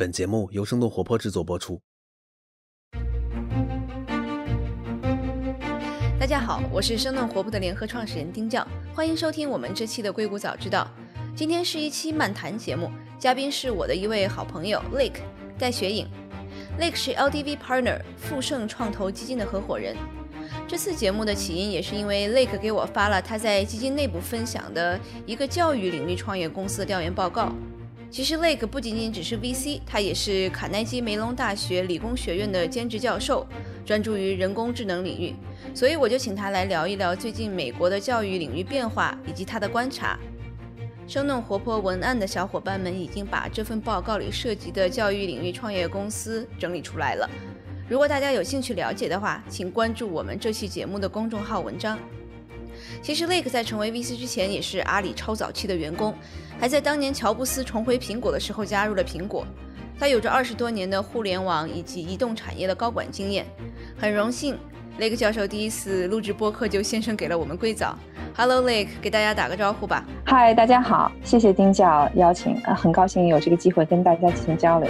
本节目由生动活泼制作播出。大家好，我是生动活泼的联合创始人丁教，欢迎收听我们这期的硅谷早知道。今天是一期漫谈节目，嘉宾是我的一位好朋友 Lake 戴雪颖。Lake 是 LDV Partner 富盛创投基金的合伙人。这次节目的起因也是因为 Lake 给我发了他在基金内部分享的一个教育领域创业公司的调研报告。其实 Lake 不仅仅只是 VC，他也是卡耐基梅隆大学理工学院的兼职教授，专注于人工智能领域。所以我就请他来聊一聊最近美国的教育领域变化以及他的观察。生动活泼文案的小伙伴们已经把这份报告里涉及的教育领域创业公司整理出来了。如果大家有兴趣了解的话，请关注我们这期节目的公众号文章。其实 Lake 在成为 VC 之前也是阿里超早期的员工，还在当年乔布斯重回苹果的时候加入了苹果。他有着二十多年的互联网以及移动产业的高管经验。很荣幸，Lake 教授第一次录制播客就先生给了我们硅藻。Hello Lake，给大家打个招呼吧。嗨，大家好，谢谢丁教邀请，很高兴有这个机会跟大家进行交流。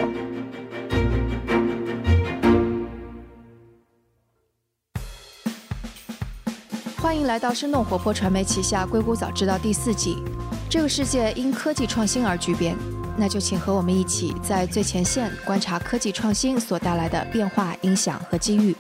来到生动活泼传媒旗下《硅谷早知道》第四季。这个世界因科技创新而巨变，那就请和我们一起在最前线观察科技创新所带来的变化、影响和机遇。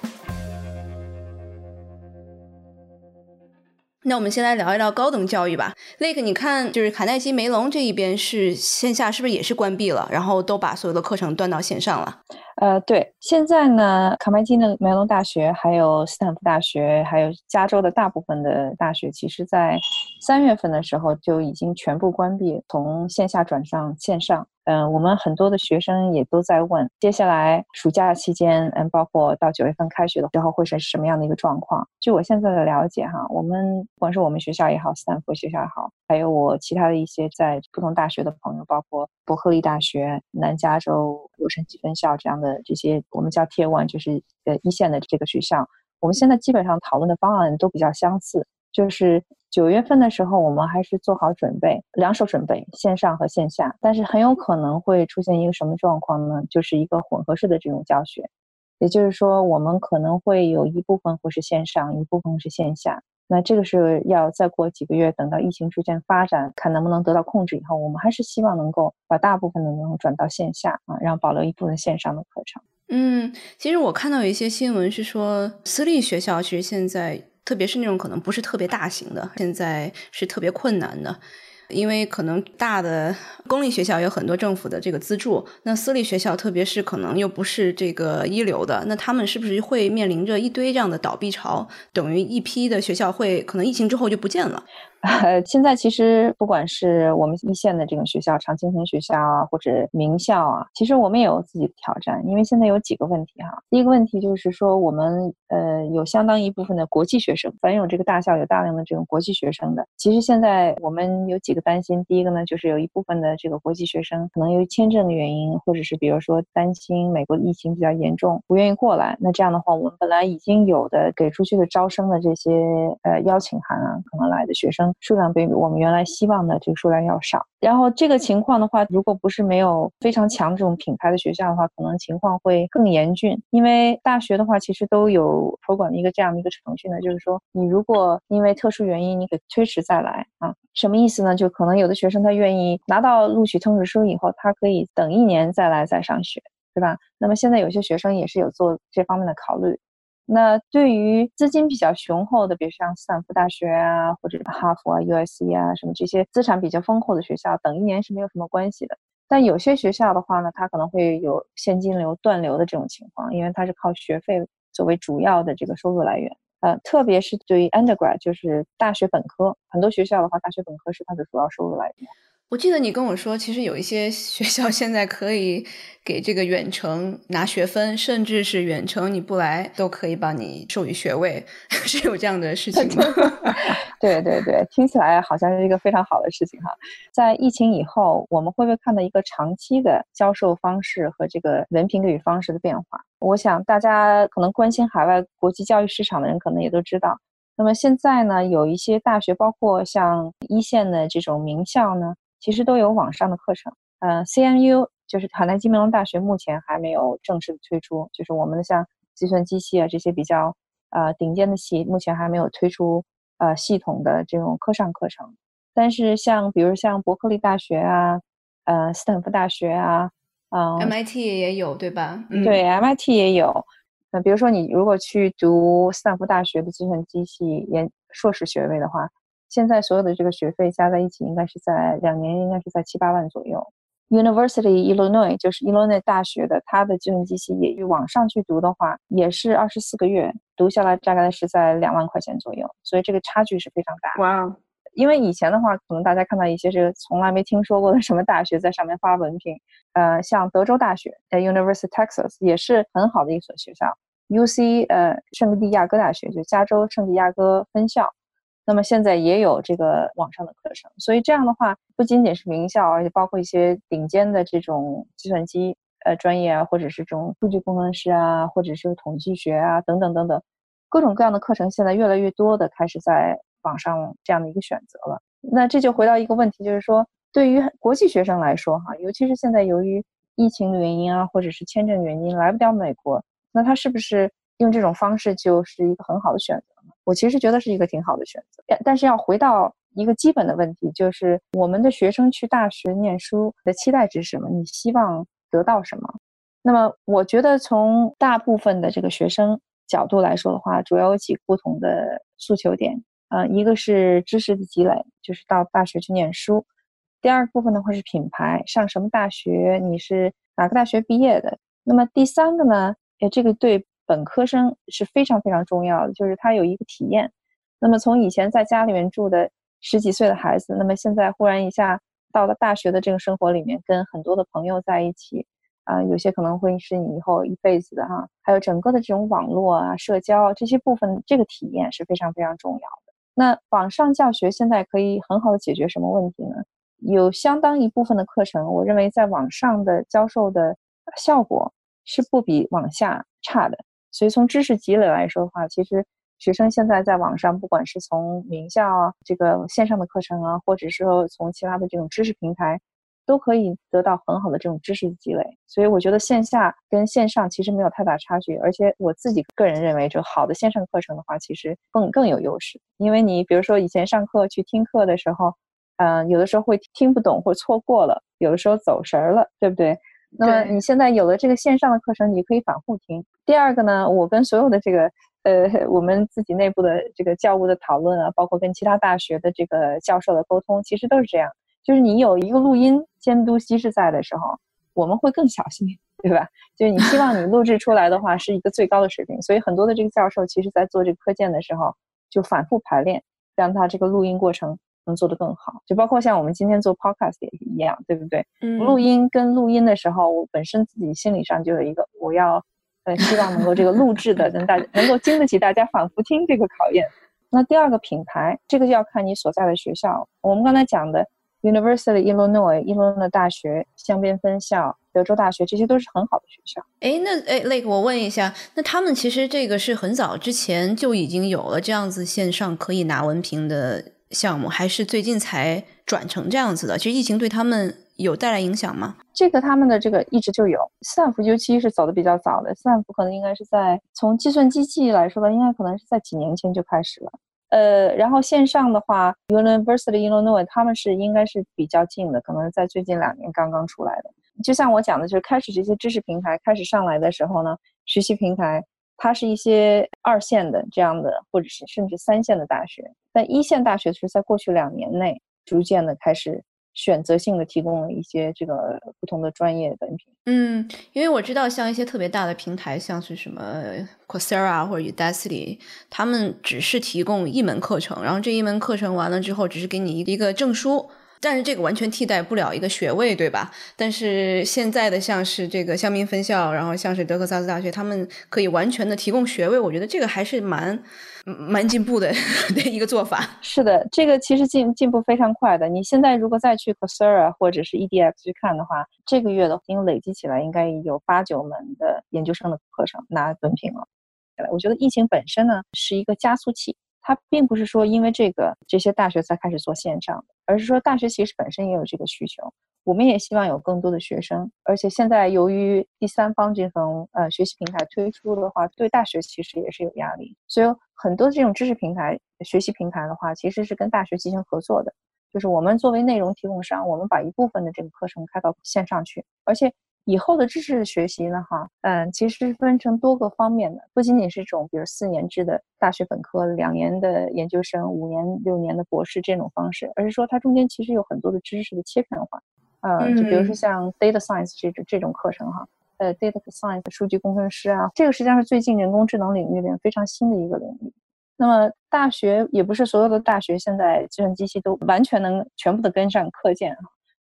那我们先来聊一聊高等教育吧。Lake，你看，就是卡耐基梅隆这一边是线下是不是也是关闭了，然后都把所有的课程端到线上了？呃，对，现在呢，卡麦基的梅隆大学、还有斯坦福大学、还有加州的大部分的大学，其实在三月份的时候就已经全部关闭，从线下转上线上。嗯，我们很多的学生也都在问，接下来暑假期间，嗯，包括到九月份开学的时候，会是什么样的一个状况？据我现在的了解，哈，我们不管是我们学校也好，斯坦福学校也好，还有我其他的一些在不同大学的朋友，包括伯克利大学、南加州洛杉矶分校这样的这些，我们叫 Tier One，就是呃一线的这个学校，我们现在基本上讨论的方案都比较相似，就是。九月份的时候，我们还是做好准备，两手准备，线上和线下。但是很有可能会出现一个什么状况呢？就是一个混合式的这种教学，也就是说，我们可能会有一部分会是线上，一部分是线下。那这个是要再过几个月，等到疫情逐渐发展，看能不能得到控制以后，我们还是希望能够把大部分的能转到线下啊，然后保留一部分线上的课程。嗯，其实我看到有一些新闻是说，私立学校其实现在。特别是那种可能不是特别大型的，现在是特别困难的，因为可能大的公立学校有很多政府的这个资助，那私立学校特别是可能又不是这个一流的，那他们是不是会面临着一堆这样的倒闭潮？等于一批的学校会可能疫情之后就不见了。呃，现在其实不管是我们一线的这种学校，常青藤学校啊，或者名校啊，其实我们也有自己的挑战。因为现在有几个问题哈，第一个问题就是说，我们呃有相当一部分的国际学生，凡有这个大校有大量的这种国际学生的。其实现在我们有几个担心，第一个呢，就是有一部分的这个国际学生可能由于签证的原因，或者是比如说担心美国疫情比较严重，不愿意过来。那这样的话，我们本来已经有的给出去的招生的这些呃邀请函啊，可能来的学生。数量比我们原来希望的这个数量要少，然后这个情况的话，如果不是没有非常强这种品牌的学校的话，可能情况会更严峻。因为大学的话，其实都有托管的一个这样的一个程序呢，就是说你如果因为特殊原因你给推迟再来啊，什么意思呢？就可能有的学生他愿意拿到录取通知书以后，他可以等一年再来再上学，对吧？那么现在有些学生也是有做这方面的考虑。那对于资金比较雄厚的，比如像斯坦福大学啊，或者哈佛啊、USC 啊，什么这些资产比较丰厚的学校，等一年是没有什么关系的。但有些学校的话呢，它可能会有现金流断流的这种情况，因为它是靠学费作为主要的这个收入来源。呃，特别是对于 undergrad，就是大学本科，很多学校的话，大学本科是它的主要收入来源。我记得你跟我说，其实有一些学校现在可以给这个远程拿学分，甚至是远程你不来都可以帮你授予学位，是有这样的事情吗？对对对，听起来好像是一个非常好的事情哈。在疫情以后，我们会不会看到一个长期的教授方式和这个文凭给予方式的变化？我想大家可能关心海外国际教育市场的人，可能也都知道。那么现在呢，有一些大学，包括像一线的这种名校呢。其实都有网上的课程，呃，CMU 就是海南基梅隆大学目前还没有正式的推出，就是我们的像计算机系啊这些比较呃顶尖的系，目前还没有推出呃系统的这种课上课程。但是像比如像伯克利大学啊，呃斯坦福大学啊，嗯，MIT 也有对吧？对，MIT 也有。那比如说你如果去读斯坦福大学的计算机系研硕士学位的话，现在所有的这个学费加在一起，应该是在两年应该是在七八万左右。University Illinois 就是 Illinois 大学的，它的计算机系也往上去读的话，也是二十四个月，读下来大概是在两万块钱左右，所以这个差距是非常大。哇！因为以前的话，可能大家看到一些这个从来没听说过的什么大学在上面发文凭，呃，像德州大学，呃，University Texas 也是很好的一所学校，UC 呃圣地亚哥大学就加州圣地亚哥分校，那么现在也有这个网上的课程，所以这样的话不仅仅是名校，而且包括一些顶尖的这种计算机呃专业啊，或者是这种数据工程师啊，或者是统计学啊等等等等，各种各样的课程现在越来越多的开始在。网上这样的一个选择了，那这就回到一个问题，就是说，对于国际学生来说，哈，尤其是现在由于疫情的原因啊，或者是签证原因来不了美国，那他是不是用这种方式就是一个很好的选择？我其实觉得是一个挺好的选择，但是要回到一个基本的问题，就是我们的学生去大学念书的期待值是什么？你希望得到什么？那么，我觉得从大部分的这个学生角度来说的话，主要有几个不同的诉求点。呃，一个是知识的积累，就是到大学去念书；第二部分的话是品牌，上什么大学，你是哪个大学毕业的。那么第三个呢，诶，这个对本科生是非常非常重要的，就是他有一个体验。那么从以前在家里面住的十几岁的孩子，那么现在忽然一下到了大学的这个生活里面，跟很多的朋友在一起，啊，有些可能会是你以后一辈子的哈，还有整个的这种网络啊、社交这些部分，这个体验是非常非常重要的。那网上教学现在可以很好的解决什么问题呢？有相当一部分的课程，我认为在网上的教授的效果是不比网下差的。所以从知识积累来说的话，其实学生现在在网上，不管是从名校啊这个线上的课程啊，或者是说从其他的这种知识平台。都可以得到很好的这种知识积累，所以我觉得线下跟线上其实没有太大差距。而且我自己个人认为，就好的线上课程的话，其实更更有优势。因为你比如说以前上课去听课的时候，嗯，有的时候会听不懂或错过了，有的时候走神儿了，对不对？那么你现在有了这个线上的课程，你可以反复听。第二个呢，我跟所有的这个呃 我们自己内部的这个教务的讨论啊，包括跟其他大学的这个教授的沟通，其实都是这样。就是你有一个录音监督机制在的时候，我们会更小心，对吧？就是你希望你录制出来的话是一个最高的水平，所以很多的这个教授其实在做这个课件的时候就反复排练，让他这个录音过程能做得更好。就包括像我们今天做 podcast 也是一样，对不对？嗯。录音跟录音的时候，我本身自己心理上就有一个，我要呃希望能够这个录制的能大能够经得起大家反复听这个考验。那第二个品牌，这个就要看你所在的学校。我们刚才讲的。University Illinois 伊诺大学香槟分校、德州大学，这些都是很好的学校。哎，那哎，Lake，我问一下，那他们其实这个是很早之前就已经有了这样子线上可以拿文凭的项目，还是最近才转成这样子的？其实疫情对他们有带来影响吗？这个他们的这个一直就有，斯坦福尤其是走的比较早的，斯坦福可能应该是在从计算机系来说的，应该可能是在几年前就开始了。呃，然后线上的话，University Illinois 他们是应该是比较近的，可能在最近两年刚刚出来的。就像我讲的，就是开始这些知识平台开始上来的时候呢，学习平台它是一些二线的这样的，或者是甚至三线的大学，但一线大学是在过去两年内逐渐的开始。选择性的提供了一些这个不同的专业文凭。嗯，因为我知道像一些特别大的平台，像是什么 Coursera 或者 Udacity，他们只是提供一门课程，然后这一门课程完了之后，只是给你一个证书。但是这个完全替代不了一个学位，对吧？但是现在的像是这个香槟分校，然后像是德克萨斯大学，他们可以完全的提供学位，我觉得这个还是蛮蛮进步的 的一个做法。是的，这个其实进进步非常快的。你现在如果再去 Coursera 或者是 EDX 去看的话，这个月的已经累积起来应该有八九门的研究生的课程拿文凭了。我觉得疫情本身呢是一个加速器。它并不是说因为这个这些大学才开始做线上的，而是说大学其实本身也有这个需求。我们也希望有更多的学生，而且现在由于第三方这种呃学习平台推出的话，对大学其实也是有压力。所以很多这种知识平台、学习平台的话，其实是跟大学进行合作的。就是我们作为内容提供商，我们把一部分的这个课程开到线上去，而且以后的知识学习呢，哈，嗯，其实分成多个方面的，不仅仅是这种比如四年制的大学本科、两年的研究生、五年、六年的博士这种方式，而是说它中间其实有很多的知识的切片化。呃，就比如说像 data science 这种这种课程哈，呃，data science 数据工程师啊，这个实际上是最近人工智能领域里面非常新的一个领域。那么大学也不是所有的大学现在计算机系都完全能全部的跟上课件啊，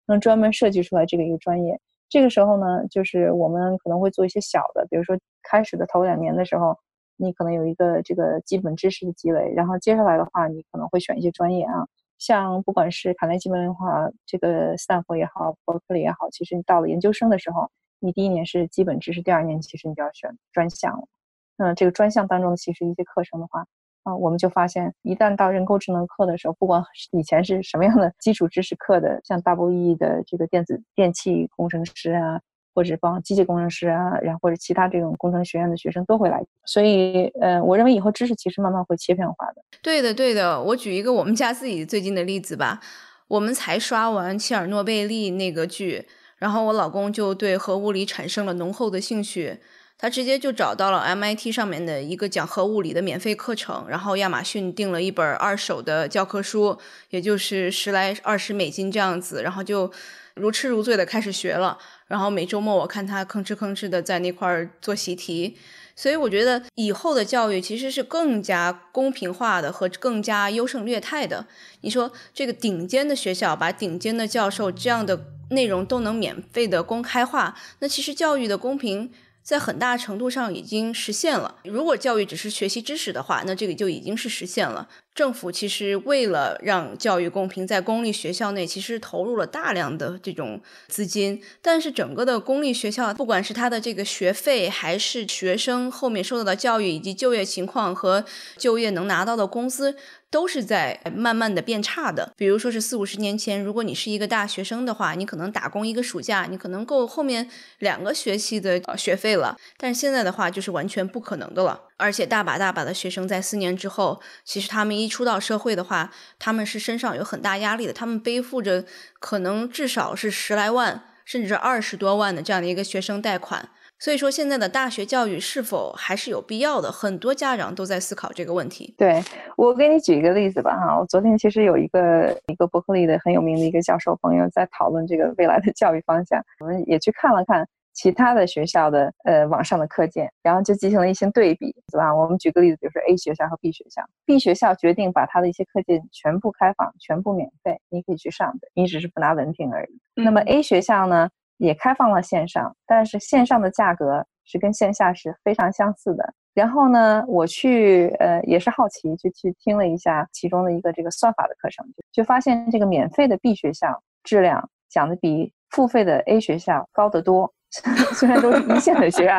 能专门设计出来这个一个专业。这个时候呢，就是我们可能会做一些小的，比如说开始的头两年的时候，你可能有一个这个基本知识的积累，然后接下来的话，你可能会选一些专业啊。像不管是卡耐基文化，这个斯坦福也好，伯克利也好，其实你到了研究生的时候，你第一年是基本知识，第二年其实你就要选专项了。那这个专项当中其实一些课程的话，啊，我们就发现，一旦到人工智能课的时候，不管以前是什么样的基础知识课的，像 WE 的这个电子电气工程师啊。或者帮机械工程师啊，然后或者其他这种工程学院的学生都会来，所以，呃，我认为以后知识其实慢慢会切片化的。对的，对的。我举一个我们家自己最近的例子吧，我们才刷完切尔诺贝利那个剧，然后我老公就对核物理产生了浓厚的兴趣，他直接就找到了 MIT 上面的一个讲核物理的免费课程，然后亚马逊订了一本二手的教科书，也就是十来二十美金这样子，然后就如痴如醉的开始学了。然后每周末我看他吭哧吭哧的在那块儿做习题，所以我觉得以后的教育其实是更加公平化的和更加优胜劣汰的。你说这个顶尖的学校把顶尖的教授这样的内容都能免费的公开化，那其实教育的公平。在很大程度上已经实现了。如果教育只是学习知识的话，那这个就已经是实现了。政府其实为了让教育公平，在公立学校内其实投入了大量的这种资金，但是整个的公立学校，不管是它的这个学费，还是学生后面受到的教育以及就业情况和就业能拿到的工资。都是在慢慢的变差的。比如说是四五十年前，如果你是一个大学生的话，你可能打工一个暑假，你可能够后面两个学期的学费了。但是现在的话，就是完全不可能的了。而且大把大把的学生在四年之后，其实他们一出到社会的话，他们是身上有很大压力的，他们背负着可能至少是十来万，甚至是二十多万的这样的一个学生贷款。所以说，现在的大学教育是否还是有必要的？很多家长都在思考这个问题。对我给你举一个例子吧，哈，我昨天其实有一个一个伯克利的很有名的一个教授朋友在讨论这个未来的教育方向，我们也去看了看其他的学校的呃网上的课件，然后就进行了一些对比，对吧？我们举个例子，比如说 A 学校和 B 学校，B 学校决定把它的一些课件全部开放，全部免费，你可以去上的，你只是不拿文凭而已。那么 A 学校呢？也开放了线上，但是线上的价格是跟线下是非常相似的。然后呢，我去呃也是好奇，就去听了一下其中的一个这个算法的课程，就发现这个免费的 B 学校质量讲的比付费的 A 学校高得多。虽然都是一线的学院，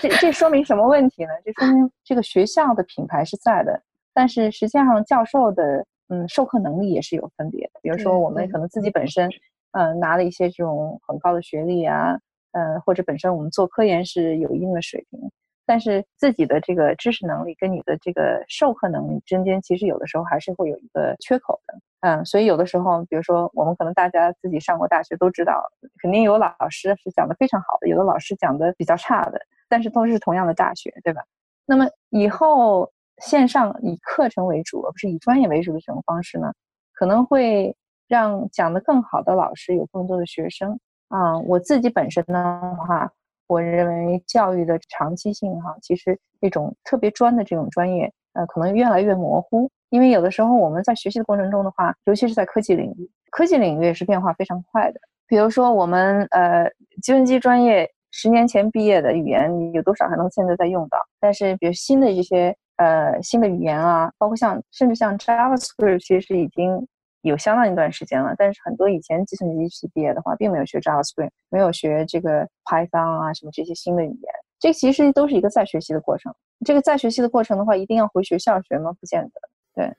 这这说明什么问题呢？这说明这个学校的品牌是在的，但是实际上教授的嗯授课能力也是有分别的。比如说我们可能自己本身。嗯，拿了一些这种很高的学历啊，嗯，或者本身我们做科研是有一定的水平，但是自己的这个知识能力跟你的这个授课能力之间，其实有的时候还是会有一个缺口的。嗯，所以有的时候，比如说我们可能大家自己上过大学都知道，肯定有老师是讲的非常好的，有的老师讲的比较差的，但是都是同样的大学，对吧？那么以后线上以课程为主，而不是以专业为主的这种方式呢，可能会。让讲得更好的老师有更多的学生啊！我自己本身的话，我认为教育的长期性哈，其实这种特别专的这种专业，呃，可能越来越模糊。因为有的时候我们在学习的过程中的话，尤其是在科技领域，科技领域也是变化非常快的。比如说我们呃计算机专业十年前毕业的语言，有多少还能现在在用到？但是比如新的这些呃新的语言啊，包括像甚至像 JavaScript，其实已经。有相当一段时间了，但是很多以前计算机系毕业的话，并没有学 JavaScript，没有学这个 Python 啊什么这些新的语言。这其实都是一个再学习的过程。这个再学习的过程的话，一定要回学校学吗？不见得。对。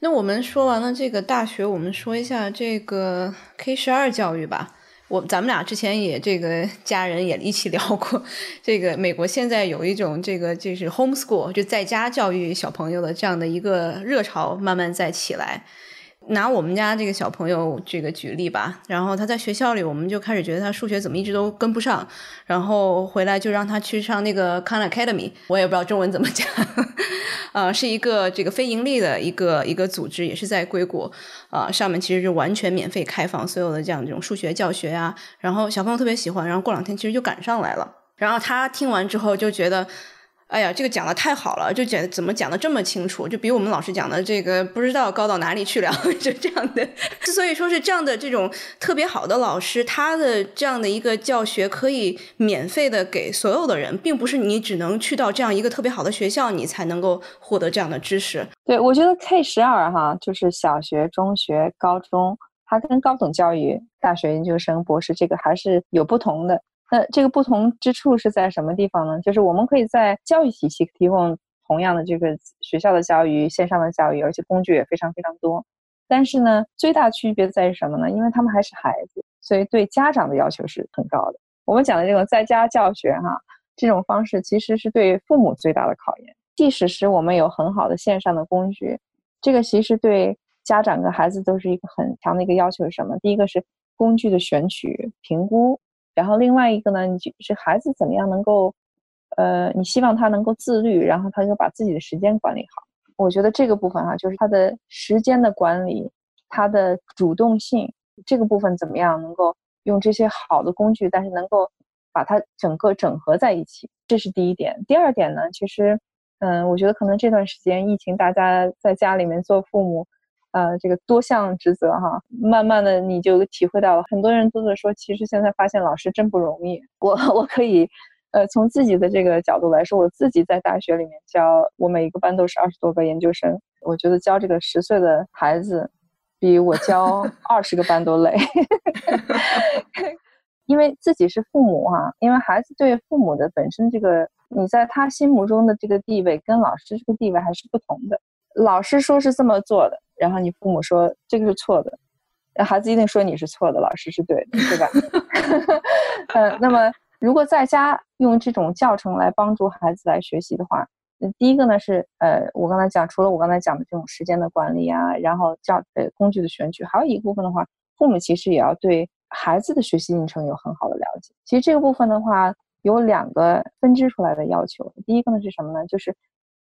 那我们说完了这个大学，我们说一下这个 K 十二教育吧。我咱们俩之前也这个家人也一起聊过，这个美国现在有一种这个就是 homeschool 就在家教育小朋友的这样的一个热潮慢慢在起来。拿我们家这个小朋友这个举例吧，然后他在学校里，我们就开始觉得他数学怎么一直都跟不上，然后回来就让他去上那个 Khan Academy，我也不知道中文怎么讲，呃，是一个这个非盈利的一个一个组织，也是在硅谷，啊，上面其实就完全免费开放所有的这样这种数学教学呀，然后小朋友特别喜欢，然后过两天其实就赶上来了，然后他听完之后就觉得。哎呀，这个讲的太好了，就讲怎么讲的这么清楚，就比我们老师讲的这个不知道高到哪里去了，就这样的。之所以说是这样的，这种特别好的老师，他的这样的一个教学可以免费的给所有的人，并不是你只能去到这样一个特别好的学校，你才能够获得这样的知识。对，我觉得 K 十二哈，就是小学、中学、高中，它跟高等教育、大学、研究生、博士这个还是有不同的。那这个不同之处是在什么地方呢？就是我们可以在教育体系提供同样的这个学校的教育、线上的教育，而且工具也非常非常多。但是呢，最大区别在于什么呢？因为他们还是孩子，所以对家长的要求是很高的。我们讲的这种在家教学哈，这种方式其实是对父母最大的考验。即使是我们有很好的线上的工具，这个其实对家长跟孩子都是一个很强的一个要求。是什么？第一个是工具的选取、评估。然后另外一个呢，你就是孩子怎么样能够，呃，你希望他能够自律，然后他就把自己的时间管理好。我觉得这个部分哈，就是他的时间的管理，他的主动性这个部分怎么样能够用这些好的工具，但是能够把它整个整合在一起，这是第一点。第二点呢，其实，嗯，我觉得可能这段时间疫情，大家在家里面做父母。呃，这个多项职责哈，慢慢的你就体会到了。很多人都在说，其实现在发现老师真不容易。我我可以，呃，从自己的这个角度来说，我自己在大学里面教，我每一个班都是二十多个研究生。我觉得教这个十岁的孩子，比我教 二十个班都累。因为自己是父母哈，因为孩子对父母的本身这个，你在他心目中的这个地位，跟老师这个地位还是不同的。老师说是这么做的。然后你父母说这个是错的，孩子一定说你是错的，老师是对的，对吧？呃，那么如果在家用这种教程来帮助孩子来学习的话，第一个呢是呃，我刚才讲，除了我刚才讲的这种时间的管理啊，然后教呃工具的选取，还有一部分的话，父母其实也要对孩子的学习进程有很好的了解。其实这个部分的话，有两个分支出来的要求，第一个呢是什么呢？就是。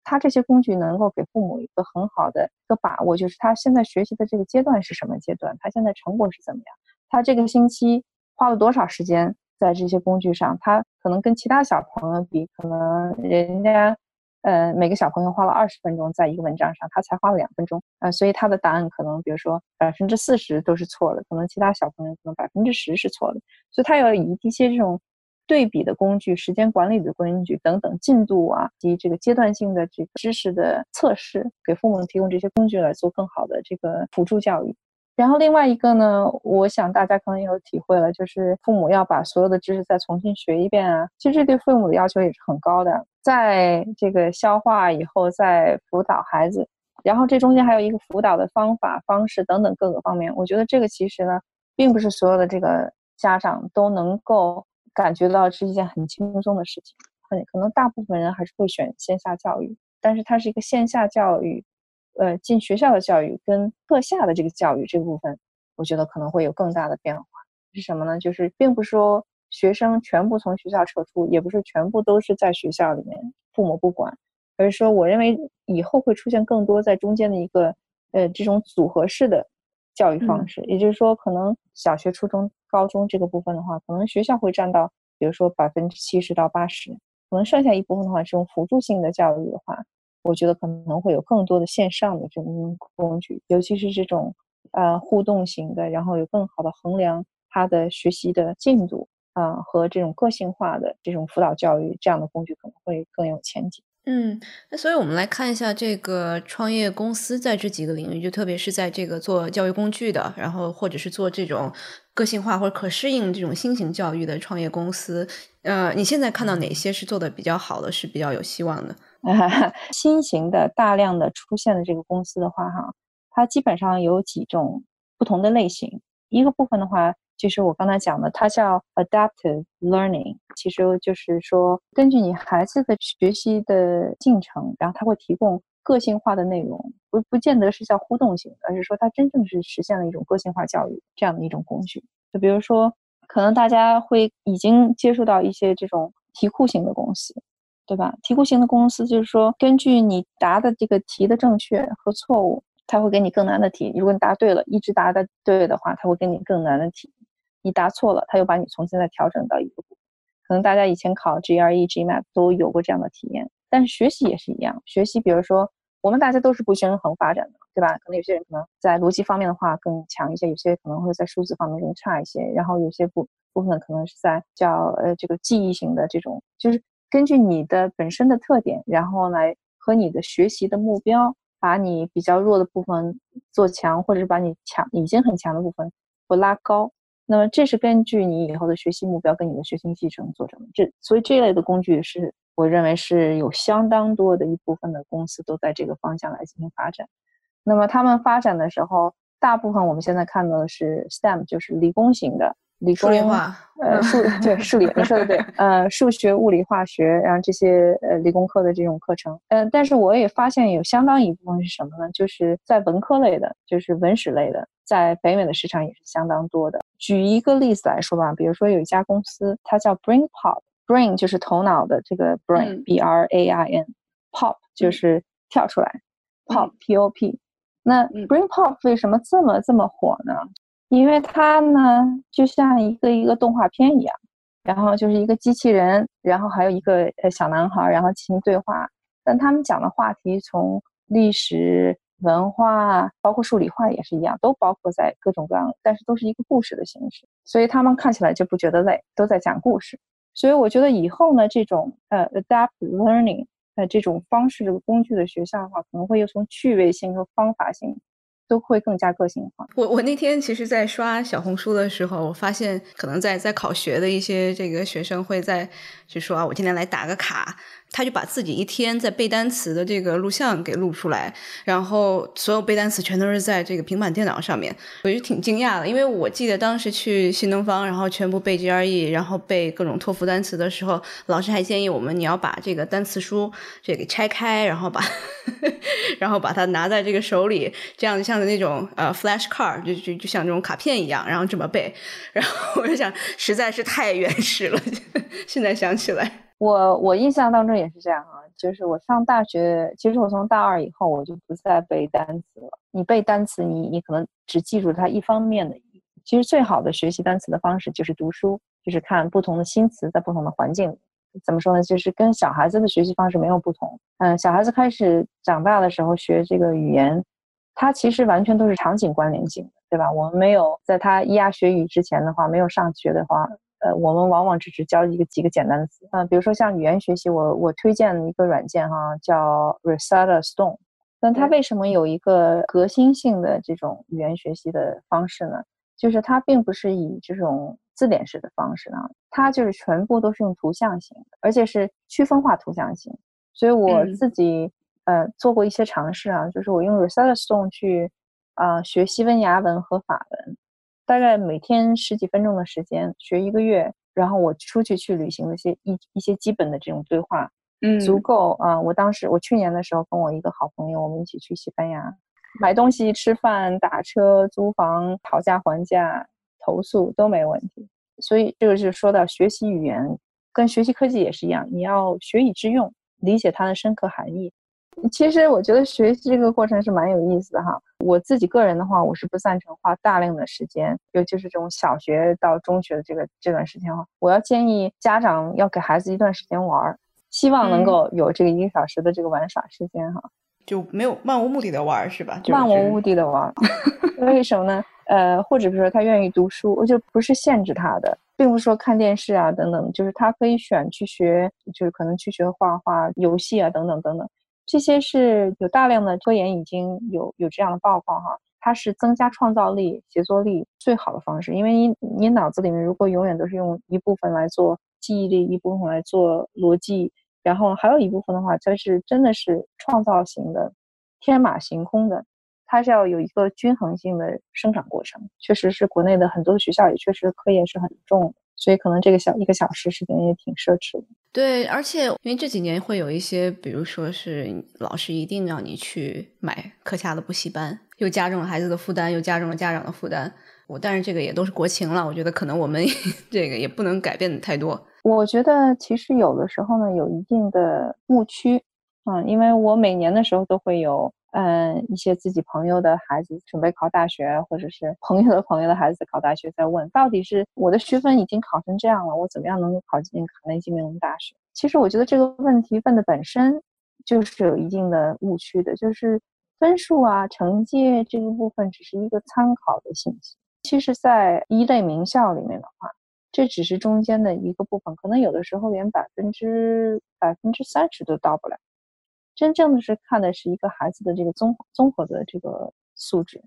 他这些工具能够给父母一个很好的一个把握，就是他现在学习的这个阶段是什么阶段，他现在成果是怎么样，他这个星期花了多少时间在这些工具上，他可能跟其他小朋友比，可能人家，呃，每个小朋友花了二十分钟在一个文章上，他才花了两分钟，啊，所以他的答案可能，比如说百分之四十都是错的，可能其他小朋友可能百分之十是错的，所以他要以一些这种。对比的工具、时间管理的工具等等进度啊，及这个阶段性的这个知识的测试，给父母提供这些工具来做更好的这个辅助教育。然后另外一个呢，我想大家可能也有体会了，就是父母要把所有的知识再重新学一遍啊。其实对父母的要求也是很高的，在这个消化以后再辅导孩子，然后这中间还有一个辅导的方法、方式等等各个方面。我觉得这个其实呢，并不是所有的这个家长都能够。感觉到是一件很轻松的事情，很可能大部分人还是会选线下教育，但是它是一个线下教育，呃，进学校的教育跟课下的这个教育这部分，我觉得可能会有更大的变化。是什么呢？就是并不是说学生全部从学校撤出，也不是全部都是在学校里面父母不管，而是说我认为以后会出现更多在中间的一个呃这种组合式的教育方式，也就是说可能小学、初中。高中这个部分的话，可能学校会占到，比如说百分之七十到八十，可能剩下一部分的话，这种辅助性的教育的话，我觉得可能会有更多的线上的这种工具，尤其是这种呃互动型的，然后有更好的衡量他的学习的进度啊和这种个性化的这种辅导教育这样的工具可能会更有前景。嗯，那所以我们来看一下这个创业公司在这几个领域，就特别是在这个做教育工具的，然后或者是做这种个性化或者可适应这种新型教育的创业公司，呃，你现在看到哪些是做的比较好的，是比较有希望的？新型的大量的出现的这个公司的话，哈，它基本上有几种不同的类型。一个部分的话，就是我刚才讲的，它叫 adaptive learning，其实就是说根据你孩子的学习的进程，然后它会提供个性化的内容，不不见得是叫互动性，而是说它真正是实现了一种个性化教育这样的一种工具。就比如说。可能大家会已经接触到一些这种题库型的公司，对吧？题库型的公司就是说，根据你答的这个题的正确和错误，他会给你更难的题。如果你答对了，一直答的对的话，他会给你更难的题。你答错了，他又把你重新再调整到一个部分。可能大家以前考 GRE、GMAT 都有过这样的体验，但是学习也是一样。学习，比如说。我们大家都是不均衡发展的，对吧？可能有些人可能在逻辑方面的话更强一些，有些可能会在数字方面更差一些。然后有些部部分可能是在叫呃这个记忆型的这种，就是根据你的本身的特点，然后来和你的学习的目标，把你比较弱的部分做强，或者是把你强已经很强的部分不拉高。那么这是根据你以后的学习目标跟你的学习进程做成的。这所以这类的工具是。我认为是有相当多的一部分的公司都在这个方向来进行发展。那么他们发展的时候，大部分我们现在看到的是 STEM，就是理工型的理工理化，呃，数对数理，你说的对，呃，数学、物理、化学，然后这些呃理工科的这种课程。嗯，但是我也发现有相当一部分是什么呢？就是在文科类的，就是文史类的，在北美的市场也是相当多的。举一个例子来说吧，比如说有一家公司，它叫 BrainPop。Brain 就是头脑的这个 brain，B R A I N，Pop 就是跳出来，Pop P O P。那 Brain Pop 为什么这么这么火呢？因为它呢就像一个一个动画片一样，然后就是一个机器人，然后还有一个呃小男孩，然后进行对话。但他们讲的话题从历史文化，包括数理化也是一样，都包括在各种各样，但是都是一个故事的形式，所以他们看起来就不觉得累，都在讲故事。所以我觉得以后呢，这种呃 adapt learning 呃这种方式这个工具的学校的话，可能会又从趣味性和方法性。都会更加个性化。我我那天其实，在刷小红书的时候，我发现可能在在考学的一些这个学生会在就说啊，我今天来打个卡，他就把自己一天在背单词的这个录像给录出来，然后所有背单词全都是在这个平板电脑上面，我就挺惊讶的，因为我记得当时去新东方，然后全部背 GRE，然后背各种托福单词的时候，老师还建议我们你要把这个单词书这个拆开，然后把 然后把它拿在这个手里，这样像。那种呃，flash card 就就就像这种卡片一样，然后这么背，然后我就想，实在是太原始了。现在想起来，我我印象当中也是这样啊，就是我上大学，其实我从大二以后我就不再背单词了。你背单词，你你可能只记住它一方面的。其实最好的学习单词的方式就是读书，就是看不同的新词在不同的环境。怎么说呢？就是跟小孩子的学习方式没有不同。嗯，小孩子开始长大的时候学这个语言。它其实完全都是场景关联性的，对吧？我们没有在他咿呀学语之前的话，没有上学的话，呃，我们往往只是教一个几个简单的词啊。比如说像语言学习，我我推荐一个软件哈，叫 Rosetta Stone。那它为什么有一个革新性的这种语言学习的方式呢？就是它并不是以这种字典式的方式啊，它就是全部都是用图像型的，而且是区分化图像型。所以我自己。呃，做过一些尝试啊，就是我用 Rosetta Stone 去啊学西班牙文和法文，大概每天十几分钟的时间学一个月，然后我出去去旅行的一些一一些基本的这种对话，嗯，足够啊。我当时我去年的时候跟我一个好朋友，我们一起去西班牙买东西、吃饭、打车、租房、讨价还价、投诉都没问题。所以这个是说到学习语言跟学习科技也是一样，你要学以致用，理解它的深刻含义。其实我觉得学习这个过程是蛮有意思的哈。我自己个人的话，我是不赞成花大量的时间，尤其是这种小学到中学的这个这段时间哈。我要建议家长要给孩子一段时间玩儿，希望能够有这个一个小时的这个玩耍时间哈。就没有漫无目的的玩是吧？漫无目的的玩，为什么呢？呃，或者比如说他愿意读书，我就不是限制他的，并不是说看电视啊等等，就是他可以选去学，就是可能去学画画、游戏啊等等等等。这些是有大量的科研已经有有这样的报告哈，它是增加创造力、协作力最好的方式。因为你你脑子里面如果永远都是用一部分来做记忆力，一部分来做逻辑，然后还有一部分的话，它是真的是创造型的、天马行空的，它是要有一个均衡性的生长过程。确实是国内的很多学校也确实科研是很重的。所以可能这个小一个小时时间也挺奢侈的。对，而且因为这几年会有一些，比如说是老师一定让你去买课下的补习班，又加重了孩子的负担，又加重了家长的负担。我但是这个也都是国情了，我觉得可能我们 这个也不能改变太多。我觉得其实有的时候呢，有一定的误区啊，因为我每年的时候都会有。嗯，一些自己朋友的孩子准备考大学，或者是朋友的朋友的孩子考大学，在问到底是我的学分已经考成这样了，我怎么样能够考进卡内基梅隆大学？其实我觉得这个问题问的本身就是有一定的误区的，就是分数啊、成绩这个部分只是一个参考的信息。其实，在一类名校里面的话，这只是中间的一个部分，可能有的时候连百分之百分之三十都到不了。真正的是看的是一个孩子的这个综综合的这个素质。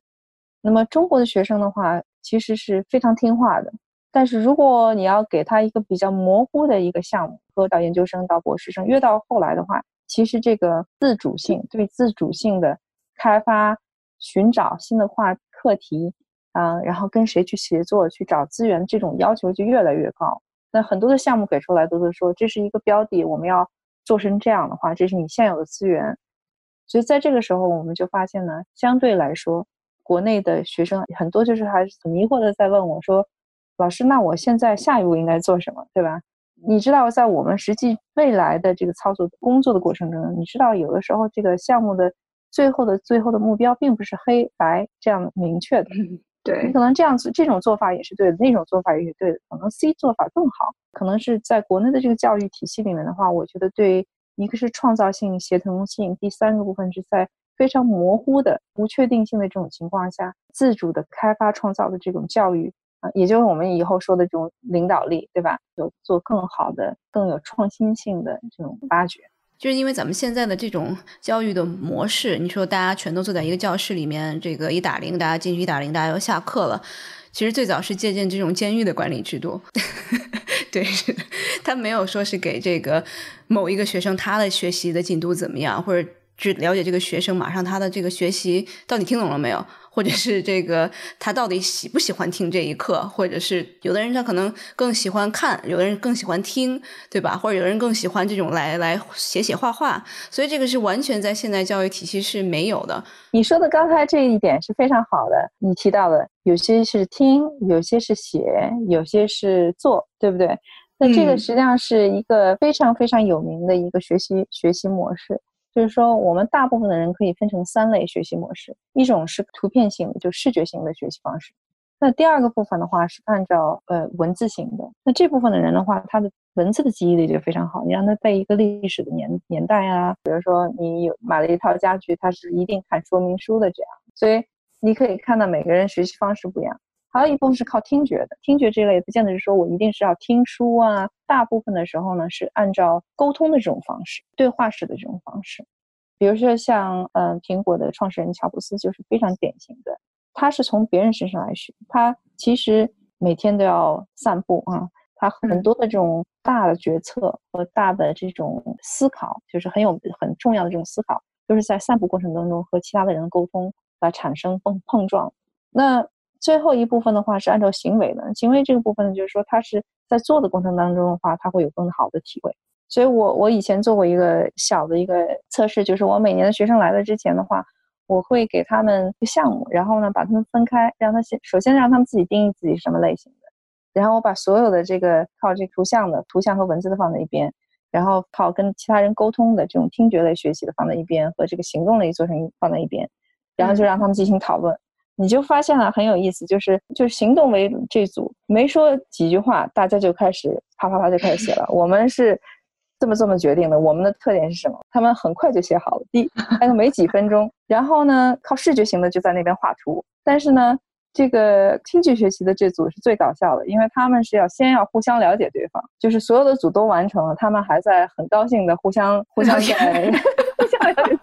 那么中国的学生的话，其实是非常听话的。但是如果你要给他一个比较模糊的一个项目，说到研究生到博士生，越到后来的话，其实这个自主性对自主性的开发、寻找新的话课题啊，然后跟谁去协作、去找资源，这种要求就越来越高。那很多的项目给出来都是说，这是一个标的，我们要。做成这样的话，这是你现有的资源，所以在这个时候，我们就发现呢，相对来说，国内的学生很多就是还很迷惑的在问我说：“老师，那我现在下一步应该做什么？对吧？”你知道，在我们实际未来的这个操作工作的过程中，你知道有的时候这个项目的最后的最后的目标并不是黑白这样明确的。对你可能这样子这种做法也是对的，那种做法也是对的，可能 C 做法更好。可能是在国内的这个教育体系里面的话，我觉得对一个是创造性、协同性，第三个部分是在非常模糊的、不确定性的这种情况下，自主的开发创造的这种教育啊，也就是我们以后说的这种领导力，对吧？有做更好的、更有创新性的这种发掘。就是因为咱们现在的这种教育的模式，你说大家全都坐在一个教室里面，这个一打铃，大家进去一打铃，大家要下课了。其实最早是借鉴这种监狱的管理制度，对，他没有说是给这个某一个学生他的学习的进度怎么样，或者。只了解这个学生，马上他的这个学习到底听懂了没有，或者是这个他到底喜不喜欢听这一课，或者是有的人他可能更喜欢看，有的人更喜欢听，对吧？或者有人更喜欢这种来来写写画画，所以这个是完全在现代教育体系是没有的。你说的刚才这一点是非常好的，你提到的有些是听，有些是写，有些是做，对不对？那这个实际上是一个非常非常有名的一个学习学习模式。就是说，我们大部分的人可以分成三类学习模式，一种是图片性的，就视觉型的学习方式。那第二个部分的话是按照呃文字型的。那这部分的人的话，他的文字的记忆力就非常好。你让他背一个历史的年年代啊，比如说你有买了一套家具，他是一定看说明书的这样。所以你可以看到每个人学习方式不一样。还有一部分是靠听觉的，听觉这类不见得是说我一定是要听书啊。大部分的时候呢，是按照沟通的这种方式，对话式的这种方式。比如说像嗯，苹果的创始人乔布斯就是非常典型的，他是从别人身上来学。他其实每天都要散步啊，他很多的这种大的决策和大的这种思考，就是很有很重要的这种思考，都是在散步过程当中和其他的人沟通来产生碰碰撞。那最后一部分的话是按照行为的，行为这个部分呢，就是说他是在做的过程当中的话，他会有更好的体会。所以我我以前做过一个小的一个测试，就是我每年的学生来了之前的话，我会给他们一个项目，然后呢把他们分开，让他先首先让他们自己定义自己是什么类型的，然后我把所有的这个靠这图像的图像和文字的放在一边，然后靠跟其他人沟通的这种听觉类学习的放在一边，和这个行动类做成放在一边，然后就让他们进行讨论。你就发现了很有意思，就是就是行动为这组没说几句话，大家就开始啪啪啪就开始写了。我们是这么这么决定的。我们的特点是什么？他们很快就写好了，第大概没几分钟。然后呢，靠视觉型的就在那边画图。但是呢，这个听觉学习的这组是最搞笑的，因为他们是要先要互相了解对方，就是所有的组都完成了，他们还在很高兴的互相互相在 互相了解。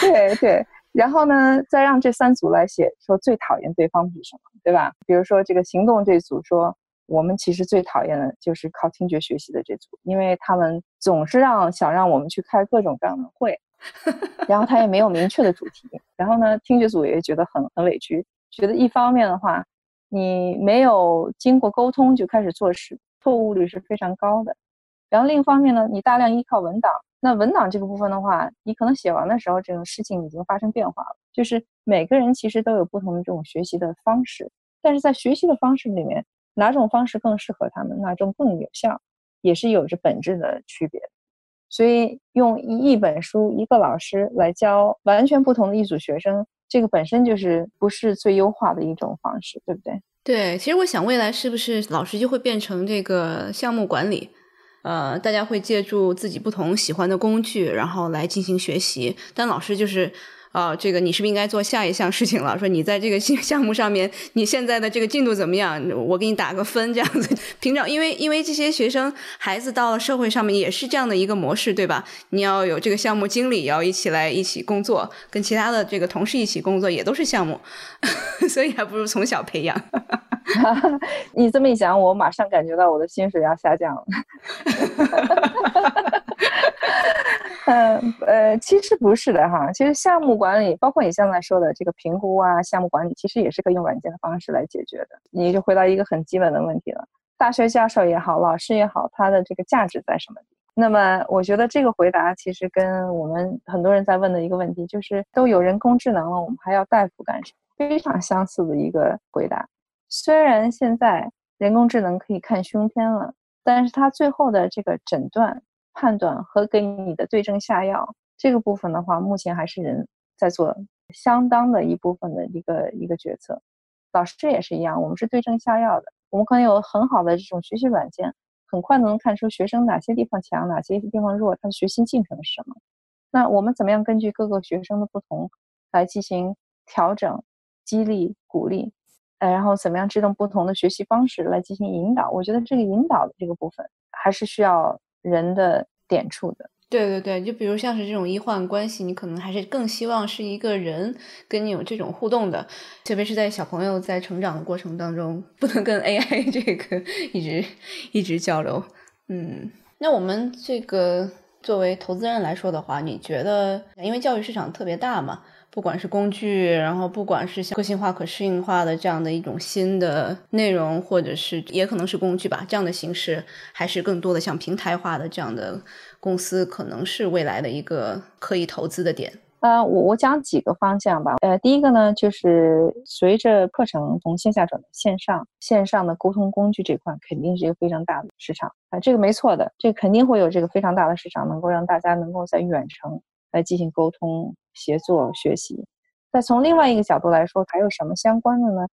对对。然后呢，再让这三组来写，说最讨厌对方是什么，对吧？比如说这个行动这组说，我们其实最讨厌的就是靠听觉学习的这组，因为他们总是让想让我们去开各种各样的会，然后他也没有明确的主题，然后呢，听觉组也觉得很很委屈，觉得一方面的话，你没有经过沟通就开始做事，错误率是非常高的，然后另一方面呢，你大量依靠文档，那文档这个部分的话，你可能写完的时候，这种事情已经发生变化了，就是每个人其实都有不同的这种学习的方式，但是在学习的方式里面。哪种方式更适合他们，哪种更有效，也是有着本质的区别。所以，用一本书、一个老师来教完全不同的一组学生，这个本身就是不是最优化的一种方式，对不对？对，其实我想未来是不是老师就会变成这个项目管理？呃，大家会借助自己不同喜欢的工具，然后来进行学习，但老师就是。啊，这个你是不是应该做下一项事情了？说你在这个项 目上面，你现在的这个进度怎么样？我给你打个分，这样子。平常因为因为这些学生孩子到了社会上面也是这样的一个模式，对吧？你要有这个项目经理，要一起来一起工作，跟其他的这个同事一起工作，也都是项目，所以还不如从小培养。你这么一想，我马上感觉到我的薪水要下降了。嗯呃，其实不是的哈，其实项目管理，包括你现在说的这个评估啊，项目管理，其实也是可以用软件的方式来解决的。你就回到一个很基本的问题了：大学教授也好，老师也好，他的这个价值在什么？那么，我觉得这个回答其实跟我们很多人在问的一个问题，就是都有人工智能了，我们还要大夫干什么？非常相似的一个回答。虽然现在人工智能可以看胸片了，但是它最后的这个诊断。判断和给你的对症下药这个部分的话，目前还是人在做相当的一部分的一个一个决策。老师也是一样，我们是对症下药的。我们可能有很好的这种学习软件，很快能看出学生哪些地方强，哪些地方弱，他的学习进程是什么。那我们怎么样根据各个学生的不同来进行调整、激励、鼓励？呃，然后怎么样制定不同的学习方式来进行引导？我觉得这个引导的这个部分还是需要。人的点触的，对对对，就比如像是这种医患关系，你可能还是更希望是一个人跟你有这种互动的，特别是在小朋友在成长的过程当中，不能跟 AI 这个一直一直交流。嗯，那我们这个作为投资人来说的话，你觉得，因为教育市场特别大嘛？不管是工具，然后不管是像个性化、可适应化的这样的一种新的内容，或者是也可能是工具吧，这样的形式，还是更多的像平台化的这样的公司，可能是未来的一个可以投资的点。呃，我我讲几个方向吧。呃，第一个呢，就是随着课程从线下转到线上，线上的沟通工具这块肯定是一个非常大的市场啊，这个没错的，这肯定会有这个非常大的市场，能够让大家能够在远程。来进行沟通、协作、学习。再从另外一个角度来说，还有什么相关的呢？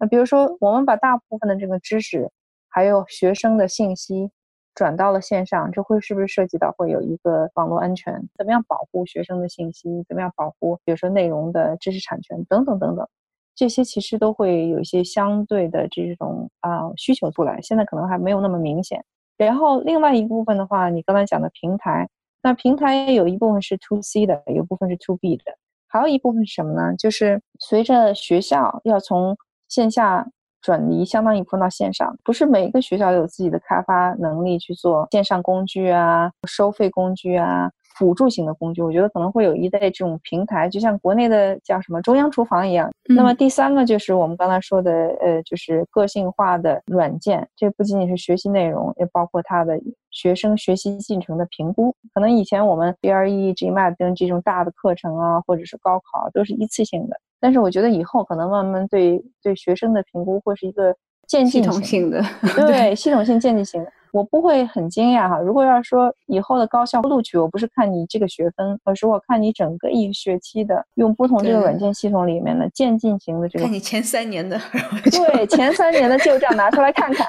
那比如说，我们把大部分的这个知识，还有学生的信息转到了线上，这会是不是涉及到会有一个网络安全？怎么样保护学生的信息？怎么样保护，比如说内容的知识产权等等等等？这些其实都会有一些相对的这种啊需求出来。现在可能还没有那么明显。然后另外一部分的话，你刚才讲的平台。那平台有一部分是 to C 的，有部分是 to B 的，还有一部分是什么呢？就是随着学校要从线下转移相当一部分到线上，不是每一个学校有自己的开发能力去做线上工具啊、收费工具啊。辅助型的工具，我觉得可能会有一类这种平台，就像国内的叫什么中央厨房一样。那么第三个就是我们刚才说的，呃，就是个性化的软件，这不仅仅是学习内容，也包括它的学生学习进程的评估。可能以前我们 GRE、GMAT 等这种大的课程啊，或者是高考都是一次性的，但是我觉得以后可能慢慢对对学生的评估会是一个渐进性的，对系统性渐进型的。我不会很惊讶哈。如果要说以后的高校录取，我不是看你这个学分，而是我看你整个一学期的用不同这个软件系统里面的渐进型的这个。看你前三年的。对，前三年的旧账拿出来看看。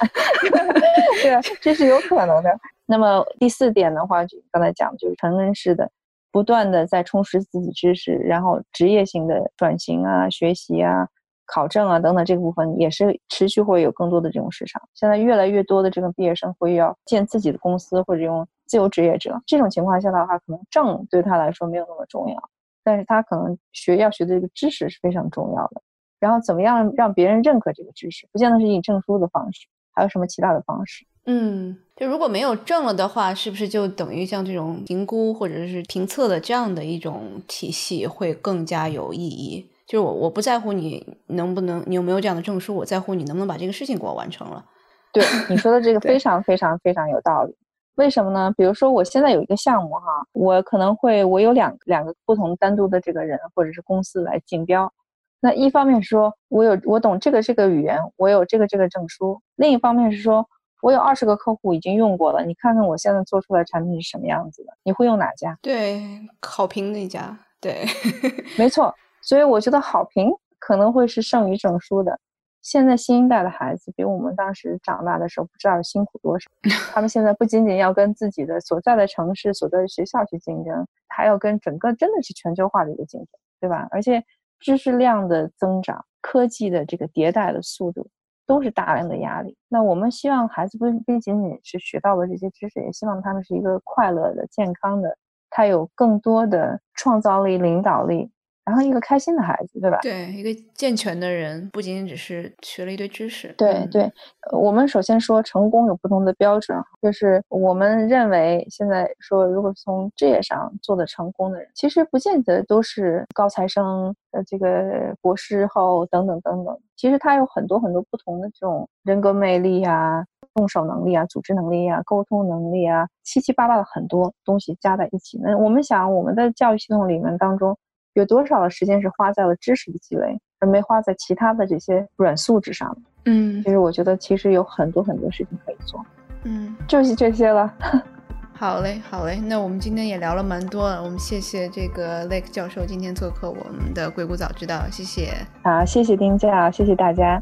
对，这是有可能的。那么第四点的话，就刚才讲，就是成人式的，不断的在充实自己知识，然后职业性的转型啊，学习啊。考证啊等等这个部分也是持续会有更多的这种市场。现在越来越多的这个毕业生会要建自己的公司或者用自由职业者。这种情况下的话，可能证对他来说没有那么重要，但是他可能学要学的这个知识是非常重要的。然后怎么样让别人认可这个知识，不见得是以证书的方式，还有什么其他的方式？嗯，就如果没有证了的话，是不是就等于像这种评估或者是评测的这样的一种体系会更加有意义？就是我我不在乎你能不能，你有没有这样的证书，我在乎你能不能把这个事情给我完成了。对你说的这个 非常非常非常有道理。为什么呢？比如说我现在有一个项目哈，我可能会我有两两个不同单独的这个人或者是公司来竞标。那一方面是说我有我懂这个这个语言，我有这个这个证书；另一方面是说。我有二十个客户已经用过了，你看看我现在做出来产品是什么样子的？你会用哪家？对，好评那家。对，没错。所以我觉得好评可能会是胜于证书的。现在新一代的孩子比我们当时长大的时候不知道辛苦多少。他们现在不仅仅要跟自己的所在的城市、所在的学校去竞争，还要跟整个真的是全球化的一个竞争，对吧？而且知识量的增长、科技的这个迭代的速度。都是大量的压力。那我们希望孩子不不仅仅是学到了这些知识，也希望他们是一个快乐的、健康的，他有更多的创造力、领导力。然后一个开心的孩子，对吧？对，一个健全的人，不仅仅只是学了一堆知识。对对，我们首先说成功有不同的标准，就是我们认为现在说，如果从职业上做的成功的人，其实不见得都是高材生，呃，这个博士后等等等等。其实他有很多很多不同的这种人格魅力啊、动手能力啊、组织能力啊、沟通能力啊，七七八八的很多东西加在一起。那我们想，我们的教育系统里面当中。有多少的时间是花在了知识的积累，而没花在其他的这些软素质上？嗯，其实我觉得其实有很多很多事情可以做。嗯，就是这些了。好嘞，好嘞，那我们今天也聊了蛮多了，我们谢谢这个 Lake 教授今天做客我们的硅谷早知道，谢谢。好，谢谢丁教，谢谢大家。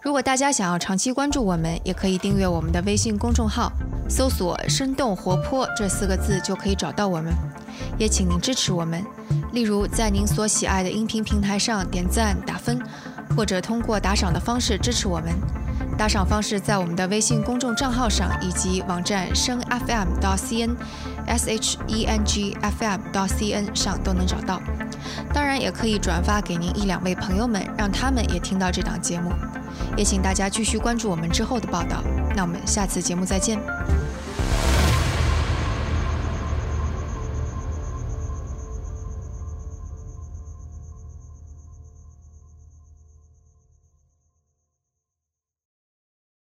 如果大家想要长期关注我们，也可以订阅我们的微信公众号，搜索“生动活泼”这四个字就可以找到我们。也请您支持我们，例如在您所喜爱的音频平台上点赞打分，或者通过打赏的方式支持我们。打赏方式在我们的微信公众账号上以及网站声 FM 到 CN S H E N G F M 到 CN 上都能找到。当然，也可以转发给您一两位朋友们，让他们也听到这档节目。也请大家继续关注我们之后的报道。那我们下次节目再见。